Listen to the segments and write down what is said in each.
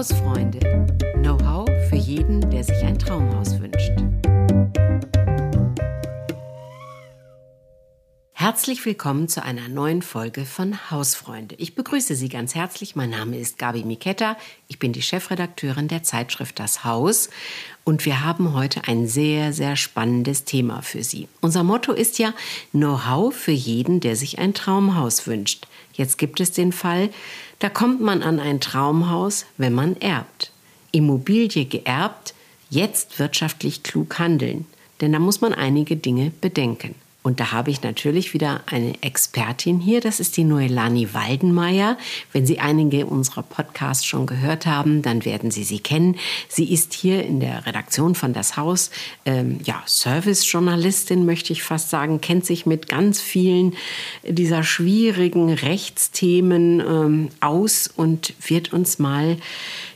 Hausfreunde. Know-how für jeden, der sich ein Traumhaus wünscht. Herzlich willkommen zu einer neuen Folge von Hausfreunde. Ich begrüße Sie ganz herzlich. Mein Name ist Gabi Miketta. Ich bin die Chefredakteurin der Zeitschrift Das Haus und wir haben heute ein sehr, sehr spannendes Thema für Sie. Unser Motto ist ja Know-how für jeden, der sich ein Traumhaus wünscht. Jetzt gibt es den Fall, da kommt man an ein Traumhaus, wenn man erbt. Immobilie geerbt, jetzt wirtschaftlich klug handeln. Denn da muss man einige Dinge bedenken. Und da habe ich natürlich wieder eine Expertin hier. Das ist die Noelani Waldenmeier. Wenn Sie einige unserer Podcasts schon gehört haben, dann werden Sie sie kennen. Sie ist hier in der Redaktion von Das Haus, ähm, ja, Service-Journalistin, möchte ich fast sagen, kennt sich mit ganz vielen dieser schwierigen Rechtsthemen ähm, aus und wird uns mal,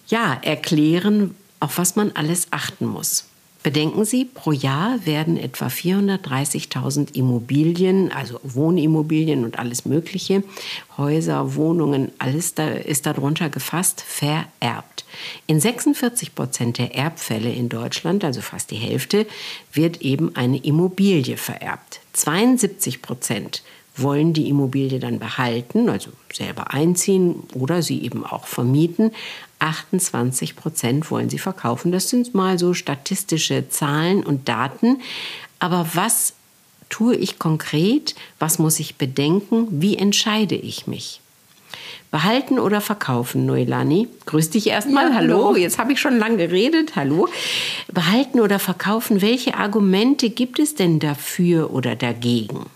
ja, erklären, auf was man alles achten muss. Bedenken Sie, pro Jahr werden etwa 430.000 Immobilien, also Wohnimmobilien und alles Mögliche, Häuser, Wohnungen, alles da ist darunter gefasst, vererbt. In 46 Prozent der Erbfälle in Deutschland, also fast die Hälfte, wird eben eine Immobilie vererbt. 72 Prozent wollen die Immobilie dann behalten, also selber einziehen oder sie eben auch vermieten. 28 Prozent wollen sie verkaufen. Das sind mal so statistische Zahlen und Daten. Aber was tue ich konkret? Was muss ich bedenken? Wie entscheide ich mich? Behalten oder verkaufen, Noelani? Grüß dich erstmal. Ja, hallo. hallo. Jetzt habe ich schon lange geredet. Hallo. Behalten oder verkaufen? Welche Argumente gibt es denn dafür oder dagegen?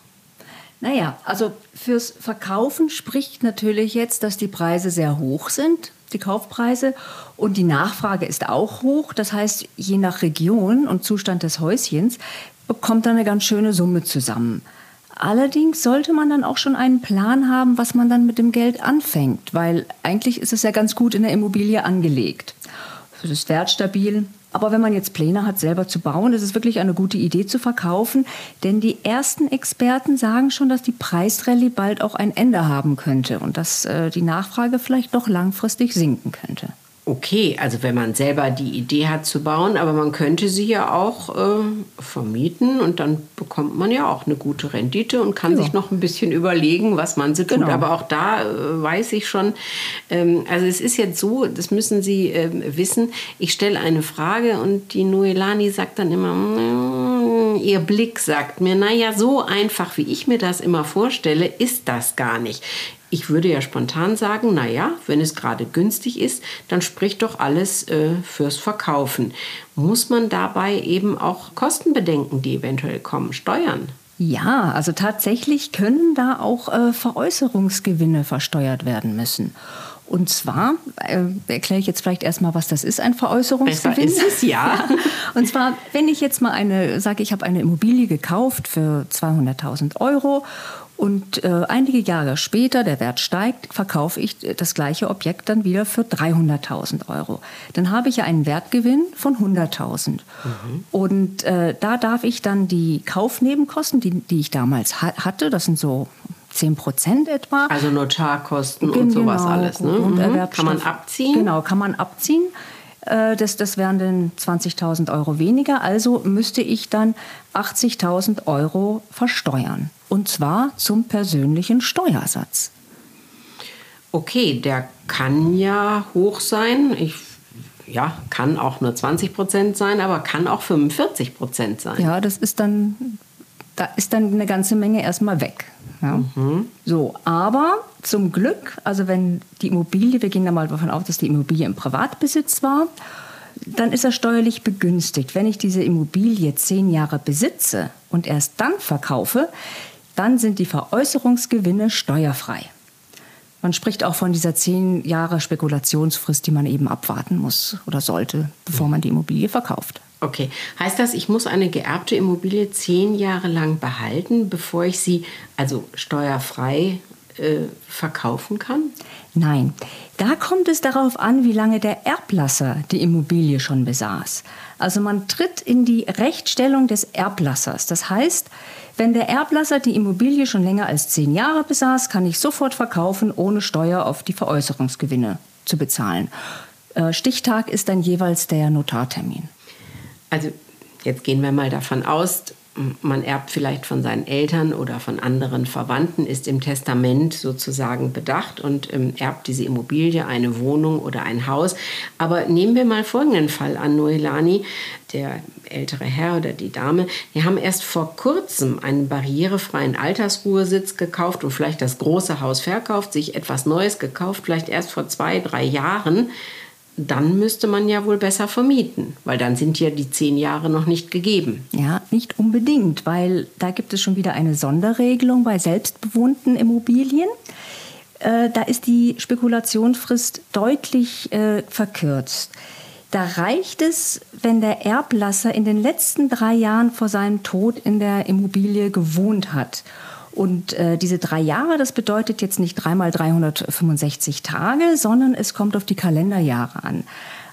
Naja, also fürs Verkaufen spricht natürlich jetzt, dass die Preise sehr hoch sind, die Kaufpreise, und die Nachfrage ist auch hoch. Das heißt, je nach Region und Zustand des Häuschens bekommt dann eine ganz schöne Summe zusammen. Allerdings sollte man dann auch schon einen Plan haben, was man dann mit dem Geld anfängt, weil eigentlich ist es ja ganz gut in der Immobilie angelegt. Es ist wertstabil, aber wenn man jetzt Pläne hat, selber zu bauen, ist es wirklich eine gute Idee zu verkaufen. Denn die ersten Experten sagen schon, dass die Preisrallye bald auch ein Ende haben könnte und dass äh, die Nachfrage vielleicht doch langfristig sinken könnte okay, also wenn man selber die Idee hat zu bauen, aber man könnte sie ja auch äh, vermieten und dann bekommt man ja auch eine gute Rendite und kann ja. sich noch ein bisschen überlegen, was man so tut. Genau. Aber auch da äh, weiß ich schon, ähm, also es ist jetzt so, das müssen Sie äh, wissen, ich stelle eine Frage und die Noelani sagt dann immer, mm, ihr Blick sagt mir, naja, so einfach, wie ich mir das immer vorstelle, ist das gar nicht. Ich würde ja spontan sagen, naja, wenn es gerade günstig ist, dann spricht doch alles äh, fürs Verkaufen. Muss man dabei eben auch Kosten bedenken, die eventuell kommen, Steuern? Ja, also tatsächlich können da auch äh, Veräußerungsgewinne versteuert werden müssen. Und zwar äh, erkläre ich jetzt vielleicht erstmal, was das ist, ein Veräußerungsgewinn. Besser ist es, ja. ja. Und zwar, wenn ich jetzt mal eine, sage ich habe eine Immobilie gekauft für 200.000 Euro und äh, einige Jahre später, der Wert steigt, verkaufe ich das gleiche Objekt dann wieder für 300.000 Euro. Dann habe ich ja einen Wertgewinn von 100.000. Mhm. Und äh, da darf ich dann die Kaufnebenkosten, die, die ich damals ha hatte, das sind so 10 Prozent etwa. Also Notarkosten und sowas genau, alles. Ne? Und mhm. Kann man abziehen? Genau, kann man abziehen. Äh, das, das wären dann 20.000 Euro weniger. Also müsste ich dann 80.000 Euro versteuern. Und zwar zum persönlichen Steuersatz. Okay, der kann ja hoch sein. Ich ja, kann auch nur 20 Prozent sein, aber kann auch 45 Prozent sein. Ja, das ist dann, da ist dann eine ganze Menge erstmal weg. Ja. Mhm. So, aber zum Glück, also wenn die Immobilie, wir gehen da mal davon aus, dass die Immobilie im Privatbesitz war, dann ist er steuerlich begünstigt. Wenn ich diese Immobilie zehn Jahre besitze und erst dann verkaufe, dann sind die Veräußerungsgewinne steuerfrei. Man spricht auch von dieser zehn Jahre Spekulationsfrist, die man eben abwarten muss oder sollte, bevor man die Immobilie verkauft. Okay, heißt das, ich muss eine geerbte Immobilie zehn Jahre lang behalten, bevor ich sie also steuerfrei äh, verkaufen kann? Nein, da kommt es darauf an, wie lange der Erblasser die Immobilie schon besaß. Also man tritt in die Rechtsstellung des Erblassers. Das heißt, wenn der Erblasser die Immobilie schon länger als zehn Jahre besaß, kann ich sofort verkaufen, ohne Steuer auf die Veräußerungsgewinne zu bezahlen. äh, Stichtag ist dann jeweils der Notartermin. Also jetzt gehen wir mal davon aus, man erbt vielleicht von seinen Eltern oder von anderen Verwandten, ist im Testament sozusagen bedacht und ähm, erbt diese Immobilie, eine Wohnung oder ein Haus. Aber nehmen wir mal folgenden Fall an, Noelani, der ältere Herr oder die Dame, die haben erst vor kurzem einen barrierefreien Altersruhesitz gekauft und vielleicht das große Haus verkauft, sich etwas Neues gekauft, vielleicht erst vor zwei, drei Jahren dann müsste man ja wohl besser vermieten, weil dann sind ja die zehn Jahre noch nicht gegeben. Ja, nicht unbedingt, weil da gibt es schon wieder eine Sonderregelung bei selbstbewohnten Immobilien. Äh, da ist die Spekulationsfrist deutlich äh, verkürzt. Da reicht es, wenn der Erblasser in den letzten drei Jahren vor seinem Tod in der Immobilie gewohnt hat und äh, diese drei Jahre, das bedeutet jetzt nicht dreimal 365 Tage, sondern es kommt auf die Kalenderjahre an.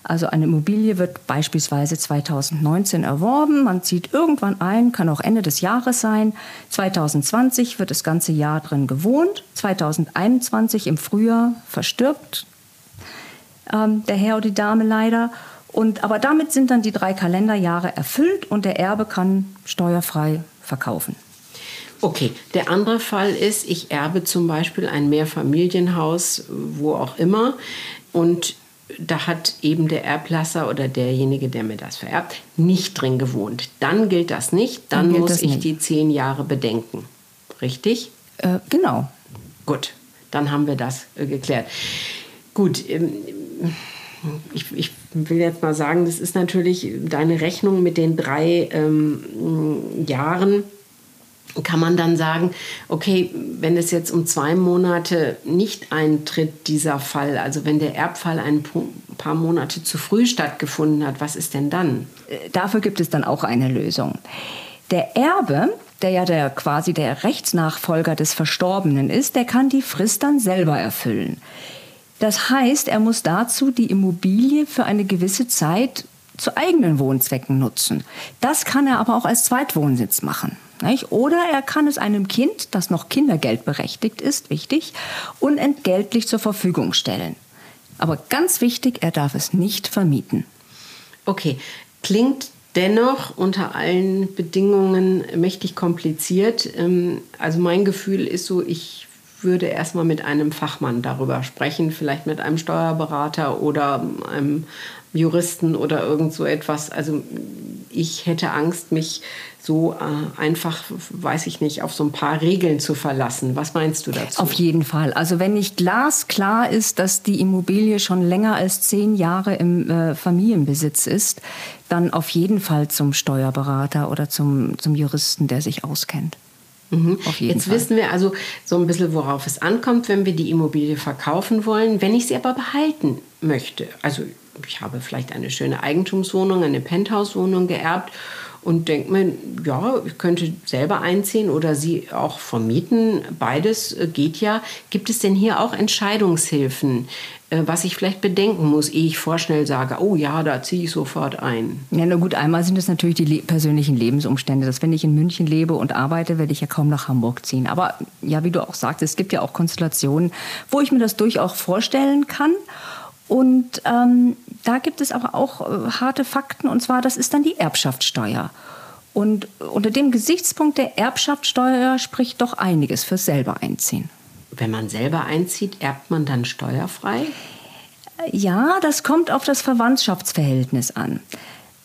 Also eine Immobilie wird beispielsweise 2019 erworben, man zieht irgendwann ein, kann auch Ende des Jahres sein. 2020 wird das ganze Jahr drin gewohnt, 2021 im Frühjahr verstirbt ähm, der Herr oder die Dame leider. Und, aber damit sind dann die drei Kalenderjahre erfüllt und der Erbe kann steuerfrei verkaufen. Okay, der andere Fall ist, ich erbe zum Beispiel ein Mehrfamilienhaus, wo auch immer, und da hat eben der Erblasser oder derjenige, der mir das vererbt, nicht drin gewohnt. Dann gilt das nicht, dann, dann muss ich nicht. die zehn Jahre bedenken. Richtig? Äh, genau. Gut, dann haben wir das äh, geklärt. Gut, ähm, ich, ich, will jetzt mal sagen, das ist natürlich deine Rechnung mit den drei ähm, Jahren kann man dann sagen, okay, wenn es jetzt um zwei Monate nicht eintritt, dieser Fall, also wenn der Erbfall ein paar Monate zu früh stattgefunden hat, was ist denn dann? Äh, dafür gibt es dann auch eine Lösung. Der Erbe, der ja der, quasi der Rechtsnachfolger des Verstorbenen ist, der kann die Frist dann selber erfüllen. Das heißt, er muss dazu die Immobilie für eine gewisse Zeit zu eigenen Wohnzwecken nutzen. Das kann er aber auch als Zweitwohnsitz machen. Nicht? Oder er kann es einem Kind, das noch kindergeldberechtigt ist, wichtig, unentgeltlich zur Verfügung stellen. Aber ganz wichtig, er darf es nicht vermieten. Okay, klingt dennoch unter allen Bedingungen mächtig kompliziert. Ähm, also mein Gefühl ist so, ich würde erstmal mit einem Fachmann darüber sprechen, vielleicht mit einem Steuerberater oder einem Juristen oder irgend so etwas. Also ich hätte Angst, mich so äh, einfach, weiß ich nicht, auf so ein paar Regeln zu verlassen. Was meinst du dazu? Auf jeden Fall. Also wenn nicht glasklar ist, dass die Immobilie schon länger als zehn Jahre im äh, Familienbesitz ist, dann auf jeden Fall zum Steuerberater oder zum, zum Juristen, der sich auskennt. Mhm. Jetzt Fall. wissen wir also so ein bisschen, worauf es ankommt, wenn wir die Immobilie verkaufen wollen. Wenn ich sie aber behalten möchte, also ich habe vielleicht eine schöne Eigentumswohnung, eine Penthouse-Wohnung geerbt und denke mir, ja, ich könnte selber einziehen oder sie auch vermieten. Beides äh, geht ja. Gibt es denn hier auch Entscheidungshilfen, äh, was ich vielleicht bedenken muss, ehe ich vorschnell sage, oh ja, da ziehe ich sofort ein? Ja, na gut, einmal sind es natürlich die le persönlichen Lebensumstände. Dass wenn ich in München lebe und arbeite, werde ich ja kaum nach Hamburg ziehen. Aber ja, wie du auch sagst, es gibt ja auch Konstellationen, wo ich mir das durchaus vorstellen kann. Und ähm, da gibt es aber auch äh, harte Fakten, und zwar, das ist dann die Erbschaftssteuer. Und unter dem Gesichtspunkt der Erbschaftssteuer spricht doch einiges fürs selber einziehen. Wenn man selber einzieht, erbt man dann steuerfrei? Ja, das kommt auf das Verwandtschaftsverhältnis an.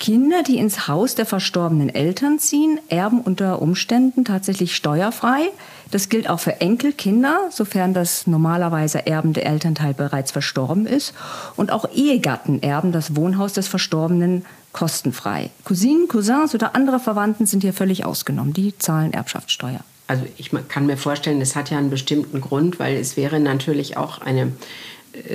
Kinder, die ins Haus der verstorbenen Eltern ziehen, erben unter Umständen tatsächlich steuerfrei. Das gilt auch für Enkelkinder, sofern das normalerweise erbende Elternteil bereits verstorben ist. Und auch Ehegatten erben das Wohnhaus des Verstorbenen kostenfrei. Cousinen, Cousins oder andere Verwandten sind hier völlig ausgenommen. Die zahlen Erbschaftssteuer. Also ich kann mir vorstellen, das hat ja einen bestimmten Grund, weil es wäre natürlich auch eine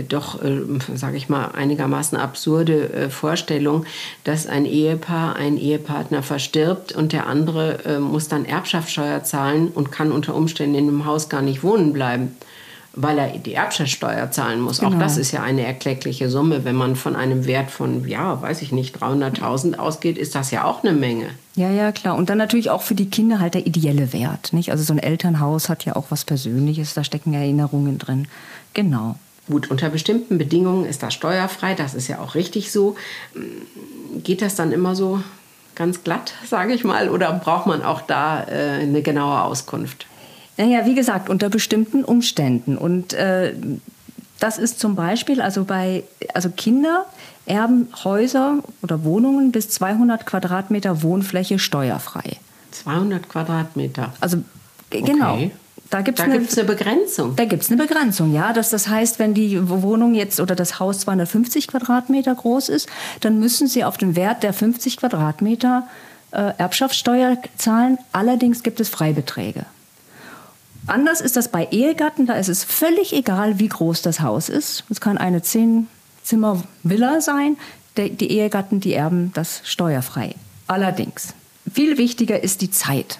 doch, äh, sage ich mal, einigermaßen absurde äh, Vorstellung, dass ein Ehepaar, ein Ehepartner verstirbt und der andere muss dann Erbschaftssteuer zahlen und kann unter Umständen in dem Haus gar nicht wohnen bleiben, weil er die Erbschaftssteuer zahlen muss. Genau. Auch das ist ja eine erkleckliche Summe. Wenn man von einem Wert von, ja, weiß ich nicht, 300.000 ausgeht, ist das ja auch eine Menge. Ja, ja, klar. Und dann natürlich auch für die Kinder halt der ideelle Wert. Nicht? Also so ein Elternhaus hat ja auch was Persönliches, da stecken Erinnerungen drin. Genau. Gut, unter bestimmten Bedingungen ist das steuerfrei, das ist ja auch richtig so. Geht das dann immer so ganz glatt, sage ich mal, oder braucht man auch da äh, eine genaue Auskunft? Naja, wie gesagt, unter bestimmten Umständen. Und äh, das ist zum Beispiel, also bei also Kinder erben Häuser oder Wohnungen bis 200 Quadratmeter Wohnfläche steuerfrei. 200 Quadratmeter. Also genau. Okay. Da gibt es Da eine, gibt es eine Begrenzung. da gibt's eine Begrenzung, ja. Das, das heißt, wenn die Wohnung jetzt oder das Haus 250 Quadratmeter groß ist, dann müssen sie auf den Wert der 50 Quadratmeter äh, Erbschaftssteuer zahlen. Allerdings gibt es Freibeträge. Anders ist das bei Ehegatten, da ist es völlig egal, wie groß das Haus ist. Es kann eine Zehn-Zimmer-Villa sein. Der- Die Ehegatten, die erben das steuerfrei. Allerdings, viel wichtiger ist die Zeit.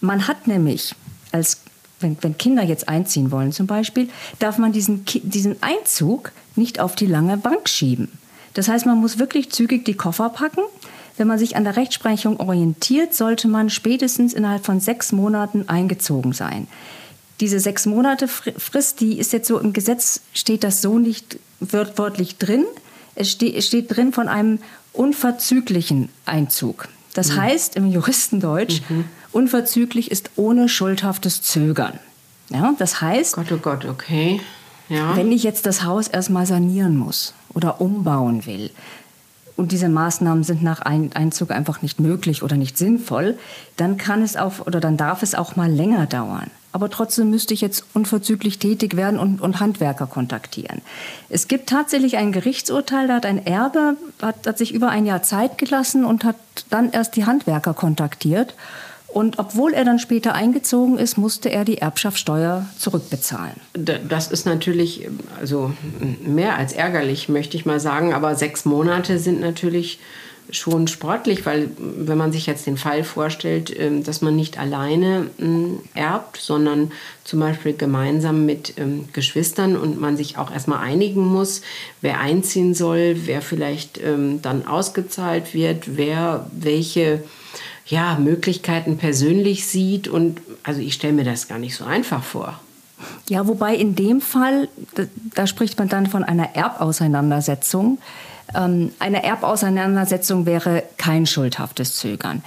Man hat nämlich, als, wenn, wenn Kinder jetzt einziehen wollen zum Beispiel, darf man diesen, diesen Einzug nicht auf die lange Bank schieben. Das heißt, man muss wirklich zügig die Koffer packen. Wenn man sich an der Rechtsprechung orientiert, sollte man spätestens innerhalb von sechs Monaten eingezogen sein. Diese sechs Monate Fri- Frist, die ist jetzt so im Gesetz, steht das so nicht wört- wörtlich drin. Es ste es steht drin von einem unverzüglichen Einzug. Das heißt im Juristendeutsch, unverzüglich ist ohne schuldhaftes Zögern. Ja, das heißt, Gott, oh Gott, okay. Ja. wenn ich jetzt das Haus erstmal sanieren muss oder umbauen will und diese Maßnahmen sind nach Ein- Einzug einfach nicht möglich oder nicht sinnvoll, dann kann es auch oder dann darf es auch mal länger dauern. Aber trotzdem müsste ich jetzt unverzüglich tätig werden und, und Handwerker kontaktieren. Es gibt tatsächlich ein Gerichtsurteil, da hat ein Erbe, hat, hat sich über ein Jahr Zeit gelassen und hat dann erst die Handwerker kontaktiert. Und obwohl er dann später eingezogen ist, musste er die Erbschaftssteuer zurückbezahlen. Das ist natürlich also mehr als ärgerlich, möchte ich mal sagen. Aber sechs Monate sind natürlich schon sportlich, weil wenn man sich jetzt den Fall vorstellt, ähm, dass man nicht alleine ähm, erbt, sondern zum Beispiel gemeinsam mit ähm, Geschwistern und man sich auch erstmal einigen muss, wer einziehen soll, wer vielleicht ähm, dann ausgezahlt wird, wer welche ja, Möglichkeiten persönlich sieht. Und also ich stelle mir das gar nicht so einfach vor. Ja, wobei in dem Fall, da, da spricht man dann von einer Erbauseinandersetzung. Ähm, eine Erbauseinandersetzung wäre kein schuldhaftes Zögern.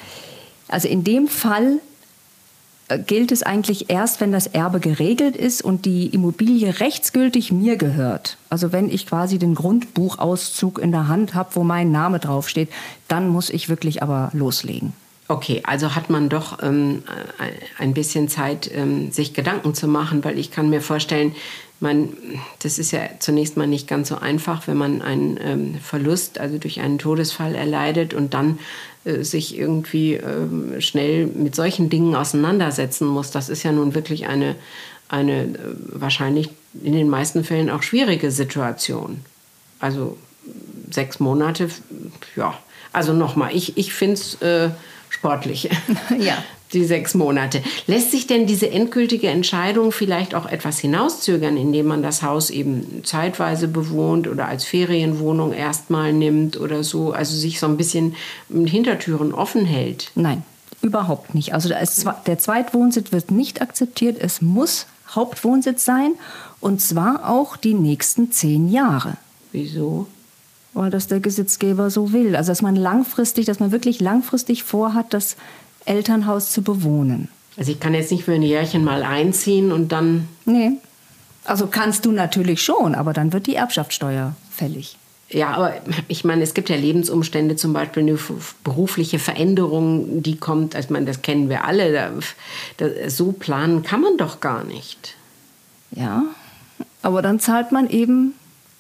Also in dem Fall äh, gilt es eigentlich erst, wenn das Erbe geregelt ist und die Immobilie rechtsgültig mir gehört. Also wenn ich quasi den Grundbuchauszug in der Hand habe, wo mein Name draufsteht, dann muss ich wirklich aber loslegen. Okay, also hat man doch ähm, ein bisschen Zeit, ähm, sich Gedanken zu machen, weil ich kann mir vorstellen, man, das ist ja zunächst mal nicht ganz so einfach, wenn man einen ähm, Verlust, also durch einen Todesfall erleidet und dann äh, sich irgendwie ähm, schnell mit solchen Dingen auseinandersetzen muss. Das ist ja nun wirklich eine, eine äh, wahrscheinlich in den meisten Fällen auch schwierige Situation. Also sechs Monate, ja. Also nochmal, ich, ich finde es äh, sportlich. Ja. Die sechs Monate. Lässt sich denn diese endgültige Entscheidung vielleicht auch etwas hinauszögern, indem man das Haus eben zeitweise bewohnt oder als Ferienwohnung erstmal nimmt oder so? Also sich so ein bisschen mit Hintertüren offen hält? Nein, überhaupt nicht. Also der Zweitwohnsitz wird nicht akzeptiert. Es muss Hauptwohnsitz sein und zwar auch die nächsten zehn Jahre. Wieso? Weil das der Gesetzgeber so will. Also dass man langfristig, dass man wirklich langfristig vorhat, das Elternhaus zu bewohnen. Also ich kann jetzt nicht für ein Jährchen mal einziehen und dann Nee. Also kannst du natürlich schon, aber dann wird die Erbschaftssteuer fällig. Ja, aber ich meine, es gibt ja Lebensumstände, zum Beispiel eine berufliche Veränderung, die kommt, also ich meine, das kennen wir alle, da, da, so planen kann man doch gar nicht. Ja, aber dann zahlt man eben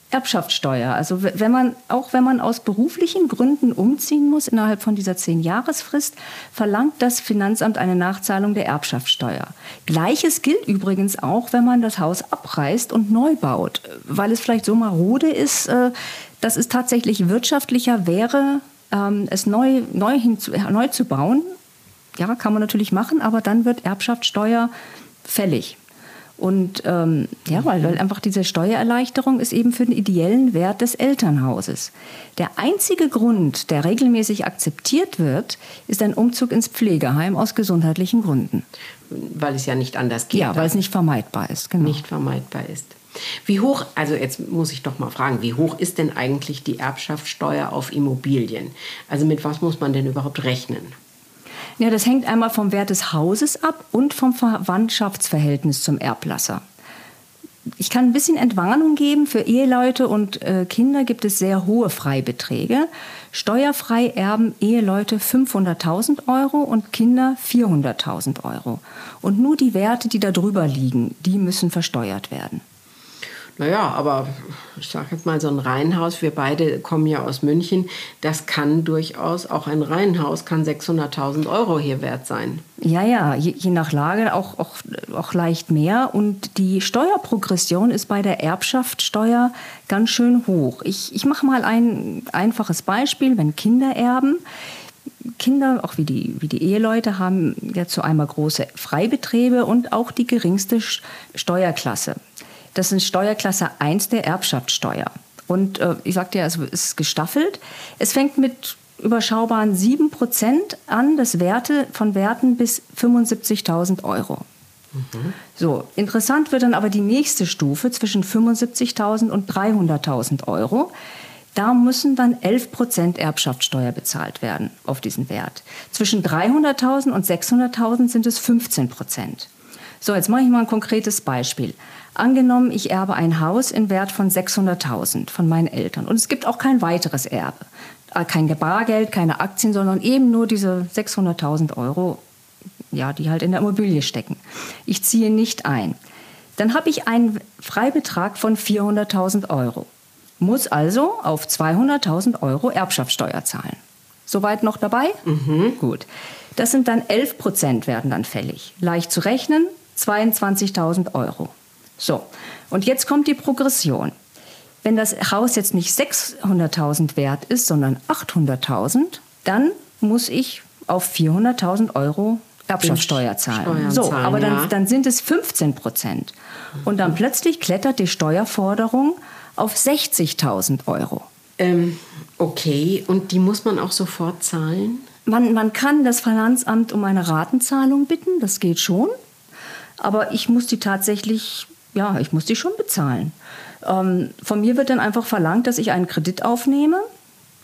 Erbschaftssteuer. Also wenn man, auch wenn man aus beruflichen Gründen umziehen muss innerhalb von dieser Zehn-Jahresfrist, verlangt das Finanzamt eine Nachzahlung der Erbschaftssteuer. Gleiches gilt übrigens auch, wenn man das Haus abreißt und neu baut, weil es vielleicht so marode ist, äh, dass es tatsächlich wirtschaftlicher wäre, ähm, es neu, neu, hinzu, neu zu bauen. Ja, kann man natürlich machen, aber dann wird Erbschaftssteuer fällig. Und ähm, ja, weil, weil einfach diese Steuererleichterung ist eben für den ideellen Wert des Elternhauses. Der einzige Grund, der regelmäßig akzeptiert wird, ist ein Umzug ins Pflegeheim aus gesundheitlichen Gründen. Weil es ja nicht anders geht. Ja, weil es nicht vermeidbar ist. Genau. nicht vermeidbar ist. Wie hoch, also jetzt muss ich doch mal fragen, wie hoch ist denn eigentlich die Erbschaftssteuer auf Immobilien? Also mit was muss man denn überhaupt rechnen? Ja, das hängt einmal vom Wert des Hauses ab und vom Verwandtschaftsverhältnis zum Erblasser. Ich kann ein bisschen Entwarnung geben. Für Eheleute und äh, Kinder gibt es sehr hohe Freibeträge. Steuerfrei erben Eheleute 500.000 Euro und Kinder 400.000 Euro. Und nur die Werte, die da drüber liegen, die müssen versteuert werden. Naja, aber ich sage jetzt mal so ein Reihenhaus, wir beide kommen ja aus München, das kann durchaus, auch ein Reihenhaus kann 600.000 Euro hier wert sein. Ja, ja, je, je, nach Lage auch, auch, auch leicht mehr. Und die Steuerprogression ist bei der Erbschaftssteuer ganz schön hoch. Ich, ich mache mal ein einfaches Beispiel, wenn Kinder erben. Kinder, auch wie die, wie die Eheleute, haben ja zu einmal große Freibetriebe und auch die geringste Steuerklasse. Das ist Steuerklasse 1 der Erbschaftssteuer. Und äh, ich sagte ja, es ist gestaffelt. Es fängt mit überschaubaren 7 Prozent an, das Werte von Werten bis 75.000 Euro. Mhm. So, interessant wird dann aber die nächste Stufe zwischen 75.000 und 300.000 Euro. Da müssen dann 11 Prozent Erbschaftssteuer bezahlt werden auf diesen Wert. Zwischen 300.000 und 600.000 sind es 15 Prozent. So, jetzt mache ich mal ein konkretes Beispiel. Angenommen, ich erbe ein Haus in Wert von 600.000 von meinen Eltern und es gibt auch kein weiteres Erbe. Äh, kein Bargeld, keine Aktien, sondern eben nur diese 600.000 Euro, ja, die halt in der Immobilie stecken. Ich ziehe nicht ein. Dann habe ich einen Freibetrag von 400.000 Euro. Muss also auf 200.000 Euro Erbschaftssteuer zahlen. Soweit noch dabei? Mhm. Gut. Das sind dann 11 Prozent werden dann fällig. Leicht zu rechnen, 22.000 Euro. So, und jetzt kommt die Progression. Wenn das Haus jetzt nicht 600.000 wert ist, sondern 800.000, dann muss ich auf 400.000 Euro Erbschaftssteuer zahlen. Steuern so, zahlen, aber dann, ja. dann sind es 15 Prozent. Und dann plötzlich klettert die Steuerforderung auf 60.000 Euro. Ähm, okay, und die muss man auch sofort zahlen? Man, man kann das Finanzamt um eine Ratenzahlung bitten, das geht schon. Aber ich muss die tatsächlich, ja, ich muss die schon bezahlen. Ähm, von mir wird dann einfach verlangt, dass ich einen Kredit aufnehme.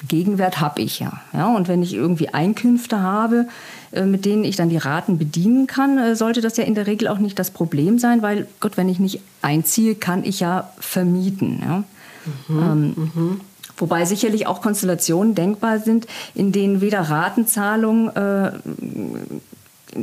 Gegenwert habe ich ja. ja. Und wenn ich irgendwie Einkünfte habe, äh, mit denen ich dann die Raten bedienen kann, äh, sollte das ja in der Regel auch nicht das Problem sein, weil Gott, wenn ich nicht einziehe, kann ich ja vermieten. Ja. Mhm, ähm, mhm. Wobei sicherlich auch Konstellationen denkbar sind, in denen weder Ratenzahlung äh,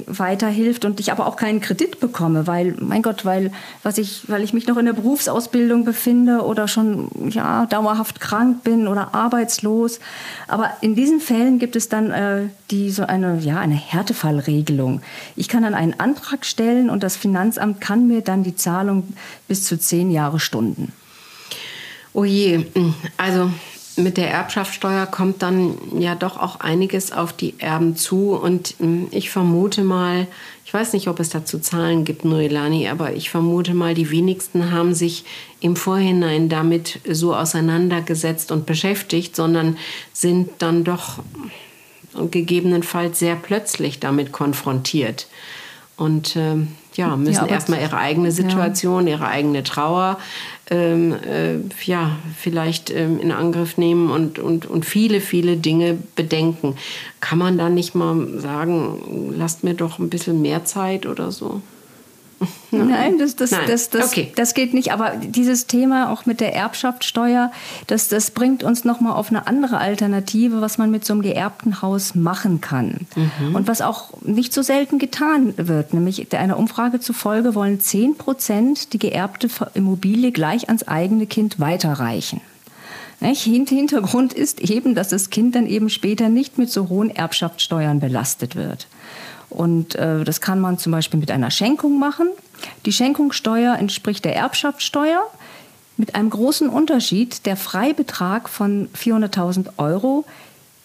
weiterhilft und ich aber auch keinen Kredit bekomme, weil, mein Gott, weil, was ich, weil ich mich noch in der Berufsausbildung befinde oder schon ja, dauerhaft krank bin oder arbeitslos. Aber in diesen Fällen gibt es dann äh, die, so eine, ja, eine Härtefallregelung. Ich kann dann einen Antrag stellen und das Finanzamt kann mir dann die Zahlung bis zu zehn Jahre stunden. Oh je, also mit der Erbschaftssteuer kommt dann ja doch auch einiges auf die Erben zu. Und hm, ich vermute mal, ich weiß nicht, ob es dazu Zahlen gibt, Noelani, aber ich vermute mal, die wenigsten haben sich im Vorhinein damit so auseinandergesetzt und beschäftigt, sondern sind dann doch gegebenenfalls sehr plötzlich damit konfrontiert. Und äh, ja, müssen ja, erstmal ihre eigene Situation, ja. ihre eigene Trauer ähm, äh, ja, vielleicht ähm, in Angriff nehmen und, und, und viele, viele Dinge bedenken. Kann man da nicht mal sagen, lasst mir doch ein bisschen mehr Zeit oder so? Nein, das, das, Nein. Das, das, okay. das geht nicht. Aber dieses Thema auch mit der Erbschaftssteuer, das, das bringt uns nochmal auf eine andere Alternative, was man mit so einem geerbten Haus machen kann. Mhm. Und was auch nicht so selten getan wird. Nämlich einer Umfrage zufolge wollen 10 Prozent die geerbte Immobilie gleich ans eigene Kind weiterreichen. Hintergrund ist eben, dass das Kind dann eben später nicht mit so hohen Erbschaftssteuern belastet wird. Und äh, das kann man zum Beispiel mit einer Schenkung machen. Die Schenkungssteuer entspricht der Erbschaftssteuer mit einem großen Unterschied. Der Freibetrag von 400.000 Euro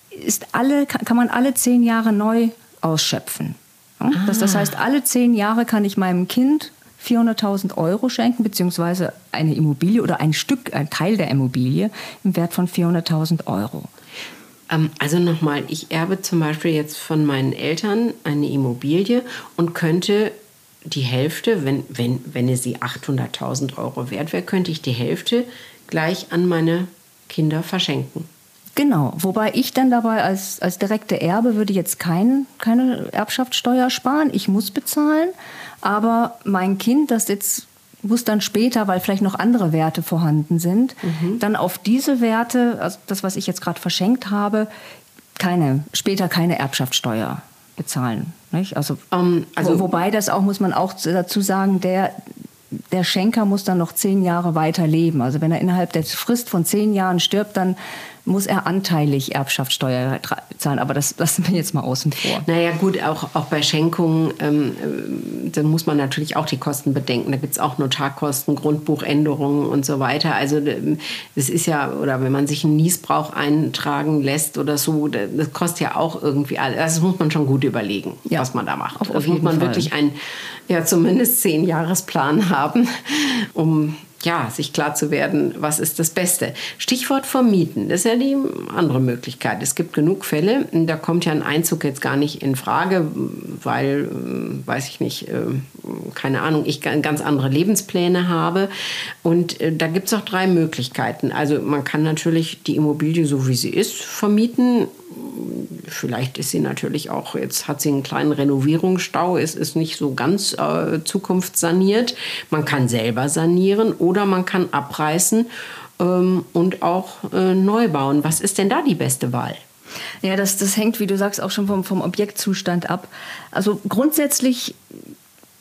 ist alle, kann man alle zehn Jahre neu ausschöpfen. Ja? Ah. Das, das heißt, alle zehn Jahre kann ich meinem Kind 400.000 Euro schenken, beziehungsweise eine Immobilie oder ein Stück, ein Teil der Immobilie im Wert von 400.000 Euro. Ähm, also nochmal, ich erbe zum Beispiel jetzt von meinen Eltern eine Immobilie und könnte die Hälfte, wenn, wenn, wenn sie 800.000 Euro wert wäre, könnte ich die Hälfte gleich an meine Kinder verschenken. Genau, wobei ich dann dabei als, als direkte Erbe würde jetzt kein, keine Erbschaftssteuer sparen. Ich muss bezahlen, aber mein Kind, das jetzt muss dann später, weil vielleicht noch andere Werte vorhanden sind, mhm. dann auf diese Werte, also das, was ich jetzt gerade verschenkt habe, keine, später keine Erbschaftssteuer bezahlen. Nicht? Also, um, also wobei das auch, muss man auch dazu sagen, der, der Schenker muss dann noch zehn Jahre weiter leben. Also wenn er innerhalb der Frist von zehn Jahren stirbt, dann muss er anteilig Erbschaftssteuer zahlen. Aber das lassen wir jetzt mal außen vor. Naja gut, auch, auch bei Schenkungen, ähm, äh, da muss man natürlich auch die Kosten bedenken. Da gibt es auch Notarkosten, Grundbuchänderungen und so weiter. Also das ist ja, oder wenn man sich einen Niesbrauch eintragen lässt oder so, das kostet ja auch irgendwie alles. Also das muss man schon gut überlegen, ja, was man da macht. Auf, auf muss man Fall. wirklich einen, ja zumindest zehn Jahresplan haben, um ja, sich klar zu werden, was ist das Beste. Stichwort Vermieten, das ist ja die andere Möglichkeit. Es gibt genug Fälle, da kommt ja ein Einzug jetzt gar nicht in Frage, weil, äh, weiß ich nicht, äh, keine Ahnung, ich ganz andere Lebenspläne habe. Und äh, da gibt es auch drei Möglichkeiten. Also man kann natürlich die Immobilie so wie sie ist vermieten vielleicht ist sie natürlich auch, jetzt hat sie einen kleinen Renovierungsstau, es ist nicht so ganz äh, zukunftssaniert. Man kann selber sanieren oder man kann abreißen ähm, und auch äh, neu bauen. Was ist denn da die beste Wahl? Ja, das, das hängt, wie du sagst, auch schon vom, vom Objektzustand ab. Also grundsätzlich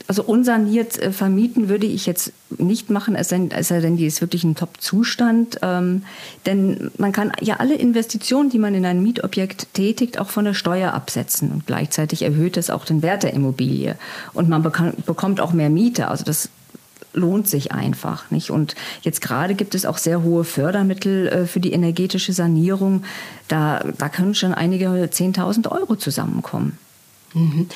also unsaniert äh, vermieten würde ich jetzt nicht machen, es sei denn, die ist wirklich ein Top-Zustand. Ähm, denn man kann ja alle Investitionen, die man in ein Mietobjekt tätigt, auch von der Steuer absetzen. Und gleichzeitig erhöht es auch den Wert der Immobilie. Und man bekommt auch mehr Miete. Also das lohnt sich einfach nicht. Und jetzt gerade gibt es auch sehr hohe Fördermittel äh, für die energetische Sanierung. Da, da können schon einige 10.000 Euro zusammenkommen. Mhm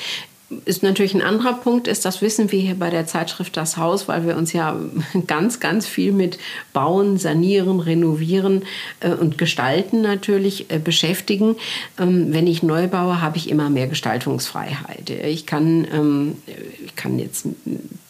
ist natürlich ein anderer Punkt, ist, das wissen wir hier bei der Zeitschrift Das Haus, weil wir uns ja ganz, ganz viel mit Bauen, Sanieren, Renovieren äh, und Gestalten natürlich äh, beschäftigen. Ähm, wenn ich neu baue, habe ich immer mehr Gestaltungsfreiheit. Ich kann, ähm, kann jetzt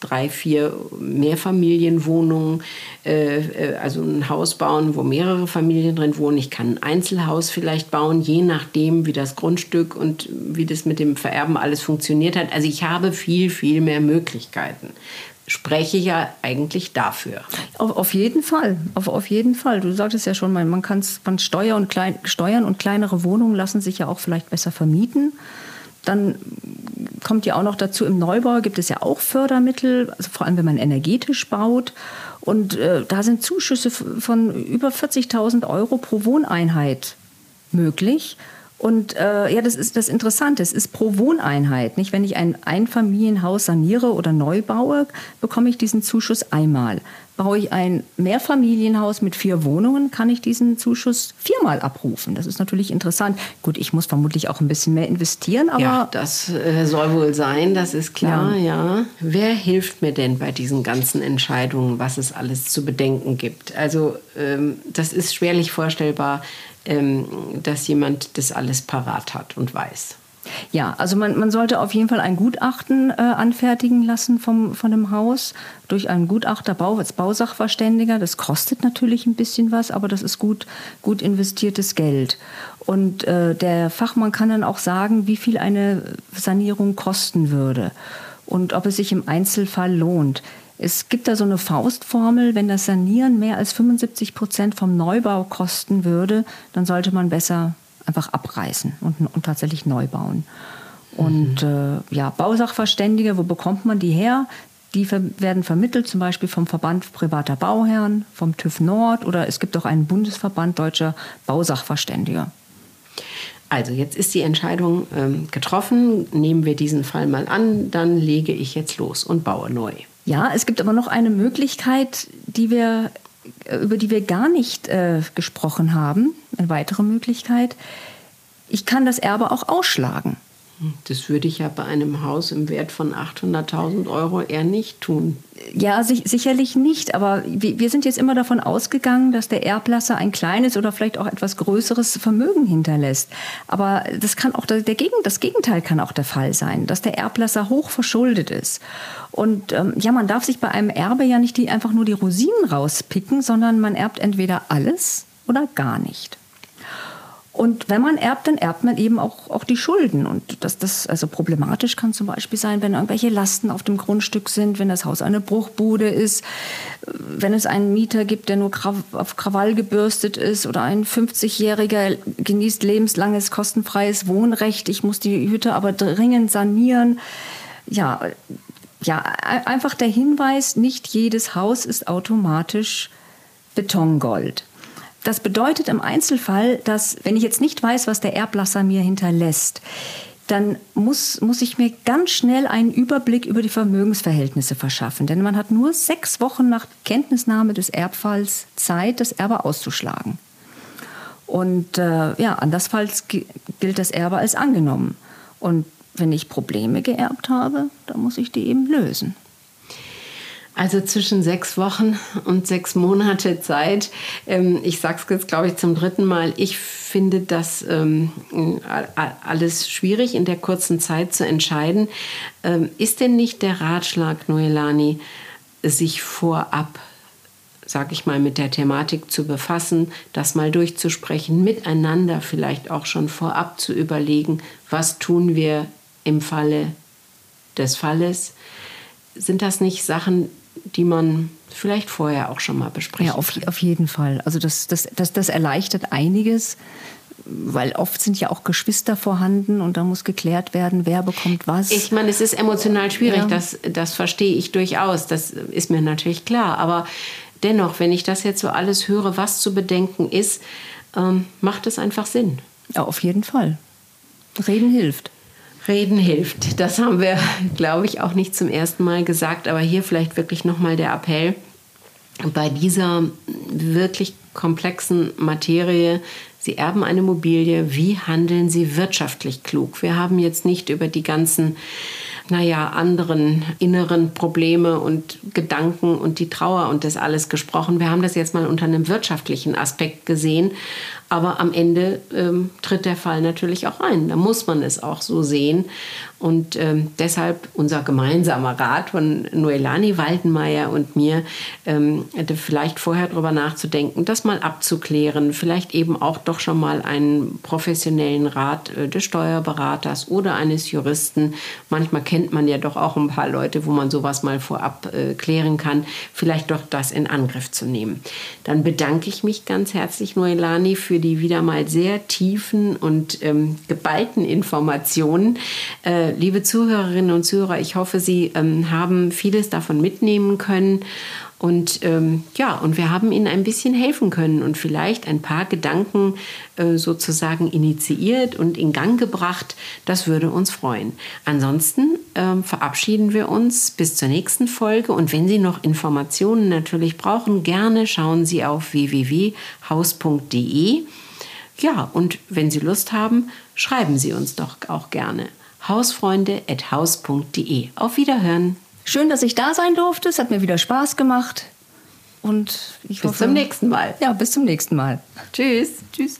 drei, vier Mehrfamilienwohnungen, äh, äh, also ein Haus bauen, wo mehrere Familien drin wohnen. Ich kann ein Einzelhaus vielleicht bauen, je nachdem, wie das Grundstück und wie das mit dem Vererben alles funktioniert hat. Also ich habe viel, viel mehr Möglichkeiten spreche ja eigentlich dafür. Auf, auf jeden Fall, auf, auf, jeden Fall. Du sagtest ja schon, man kann man Steuer und klein, Steuern und kleinere Wohnungen lassen sich ja auch vielleicht besser vermieten. Dann kommt ja auch noch dazu, im Neubau gibt es ja auch Fördermittel, also vor allem wenn man energetisch baut. Und äh, da sind Zuschüsse von über 40.000 Euro pro Wohneinheit möglich. Und äh, ja, das ist das Interessante. Es ist pro Wohneinheit. Nicht? Wenn ich ein Einfamilienhaus saniere oder neu baue, bekomme ich diesen Zuschuss einmal. Baue ich ein Mehrfamilienhaus mit vier Wohnungen, kann ich diesen Zuschuss viermal abrufen. Das ist natürlich interessant. Gut, ich muss vermutlich auch ein bisschen mehr investieren, aber. Ja, das äh, soll wohl sein, das ist klar, ja. ja. Wer hilft mir denn bei diesen ganzen Entscheidungen, was es alles zu bedenken gibt? Also, ähm, das ist schwerlich vorstellbar dass jemand das alles parat hat und weiß. Ja, also man, man sollte auf jeden Fall ein Gutachten äh, anfertigen lassen vom, von dem Haus durch einen Gutachter, als Bausachverständiger. Das kostet natürlich ein bisschen was, aber das ist gut, gut investiertes Geld. Und äh, der Fachmann kann dann auch sagen, wie viel eine Sanierung kosten würde und ob es sich im Einzelfall lohnt. Es gibt da so eine Faustformel, wenn das Sanieren mehr als 75 Prozent vom Neubau kosten würde, dann sollte man besser einfach abreißen und, und tatsächlich neu bauen. Und mhm. äh, ja, Bausachverständige, wo bekommt man die her? Die werden vermittelt, zum Beispiel vom Verband privater Bauherren, vom TÜV Nord oder es gibt auch einen Bundesverband deutscher Bausachverständiger. Also jetzt ist die Entscheidung ähm, getroffen, nehmen wir diesen Fall mal an, dann lege ich jetzt los und baue neu. Ja, es gibt aber noch eine Möglichkeit, die wir, äh, über die wir gar nicht äh, gesprochen haben. Eine weitere Möglichkeit. Ich kann das Erbe auch ausschlagen. Das würde ich ja bei einem Haus im Wert von 800.000 Euro eher nicht tun. Ja, sich, sicherlich nicht. Aber wir, sind jetzt immer davon ausgegangen, dass der Erblasser ein kleines oder vielleicht auch etwas größeres Vermögen hinterlässt. Aber das kann auch der, der das Gegenteil kann auch der Fall sein, dass der Erblasser hoch verschuldet ist. Und ähm, ja, man darf sich bei einem Erbe ja nicht die, einfach nur die Rosinen rauspicken, sondern man erbt entweder alles oder gar nicht. Und wenn man erbt, dann erbt man eben auch, auch die Schulden. Und dass das also problematisch kann zum Beispiel sein, wenn irgendwelche Lasten auf dem Grundstück sind, wenn das Haus eine Bruchbude ist, wenn es einen Mieter gibt, der nur auf Krawall gebürstet ist oder ein 50-Jähriger genießt lebenslanges kostenfreies Wohnrecht. Ich muss die Hütte aber dringend sanieren. Ja, ja, einfach der Hinweis, nicht jedes Haus ist automatisch Betongold. Das bedeutet im Einzelfall, dass wenn ich jetzt nicht weiß, was der Erblasser mir hinterlässt, dann muss, muss ich mir ganz schnell einen Überblick über die Vermögensverhältnisse verschaffen. Denn man hat nur sechs Wochen nach Kenntnisnahme des Erbfalls Zeit, das Erbe auszuschlagen. Und äh, ja, andernfalls gilt das Erbe als angenommen. Und wenn ich Probleme geerbt habe, dann muss ich die eben lösen. Also zwischen sechs Wochen und sechs Monate Zeit. Ähm, ich sage es jetzt, glaube ich, zum dritten Mal. Ich finde das ähm, alles schwierig, in der kurzen Zeit zu entscheiden. Ähm, ist denn nicht der Ratschlag, Noelani, sich vorab sag ich mal, mit der Thematik zu befassen, das mal durchzusprechen, miteinander vielleicht auch schon vorab zu überlegen, was tun wir im Falle des Falles. Sind das nicht Sachen, die man vielleicht vorher auch schon mal besprechen Ja, auf, auf jeden Fall. Also das, das, das, das erleichtert einiges, weil oft sind ja auch Geschwister vorhanden und da muss geklärt werden, wer bekommt was. Ich meine, es ist emotional schwierig, ja. das, das verstehe ich durchaus, das ist mir natürlich klar. Aber dennoch, wenn ich das jetzt so alles höre, was zu bedenken ist, ähm, macht es einfach Sinn. Ja, auf jeden Fall. Reden hilft. Reden hilft. Das haben wir, glaube ich, auch nicht zum ersten Mal gesagt, aber hier vielleicht wirklich nochmal der Appell. Bei dieser wirklich komplexen Materie, Sie erben eine Immobilie, wie handeln Sie wirtschaftlich klug? Wir haben jetzt nicht über die ganzen naja, anderen inneren Probleme und Gedanken und die Trauer und das alles gesprochen. Wir haben das jetzt mal unter einem wirtschaftlichen Aspekt gesehen. Aber am Ende ähm, tritt der Fall natürlich auch ein. Da muss man es auch so sehen. Und ähm, deshalb unser gemeinsamer Rat von Noelani Waldenmeier und mir, ähm, vielleicht vorher darüber nachzudenken, das mal abzuklären, vielleicht eben auch doch schon mal einen professionellen Rat äh, des Steuerberaters oder eines Juristen. Manchmal kennt man ja doch auch ein paar Leute, wo man sowas mal vorab äh, klären kann, vielleicht doch das in Angriff zu nehmen. Dann bedanke ich mich ganz herzlich, Noelani, für die wieder mal sehr tiefen und ähm, geballten Informationen. Äh, liebe Zuhörerinnen und Zuhörer, ich hoffe, Sie ähm, haben vieles davon mitnehmen können. Und ähm, ja, und wir haben Ihnen ein bisschen helfen können und vielleicht ein paar Gedanken äh, sozusagen initiiert und in Gang gebracht. Das würde uns freuen. Ansonsten ähm, verabschieden wir uns bis zur nächsten Folge. Und wenn Sie noch Informationen natürlich brauchen, gerne schauen Sie auf www.haus.de. Ja, und wenn Sie Lust haben, schreiben Sie uns doch auch gerne hausfreunde.haus.de. Auf Wiederhören. Schön, dass ich da sein durfte. Es hat mir wieder Spaß gemacht. Und ich bis hoffe, zum nächsten Mal. Ja, bis zum nächsten Mal. Tschüss. Tschüss.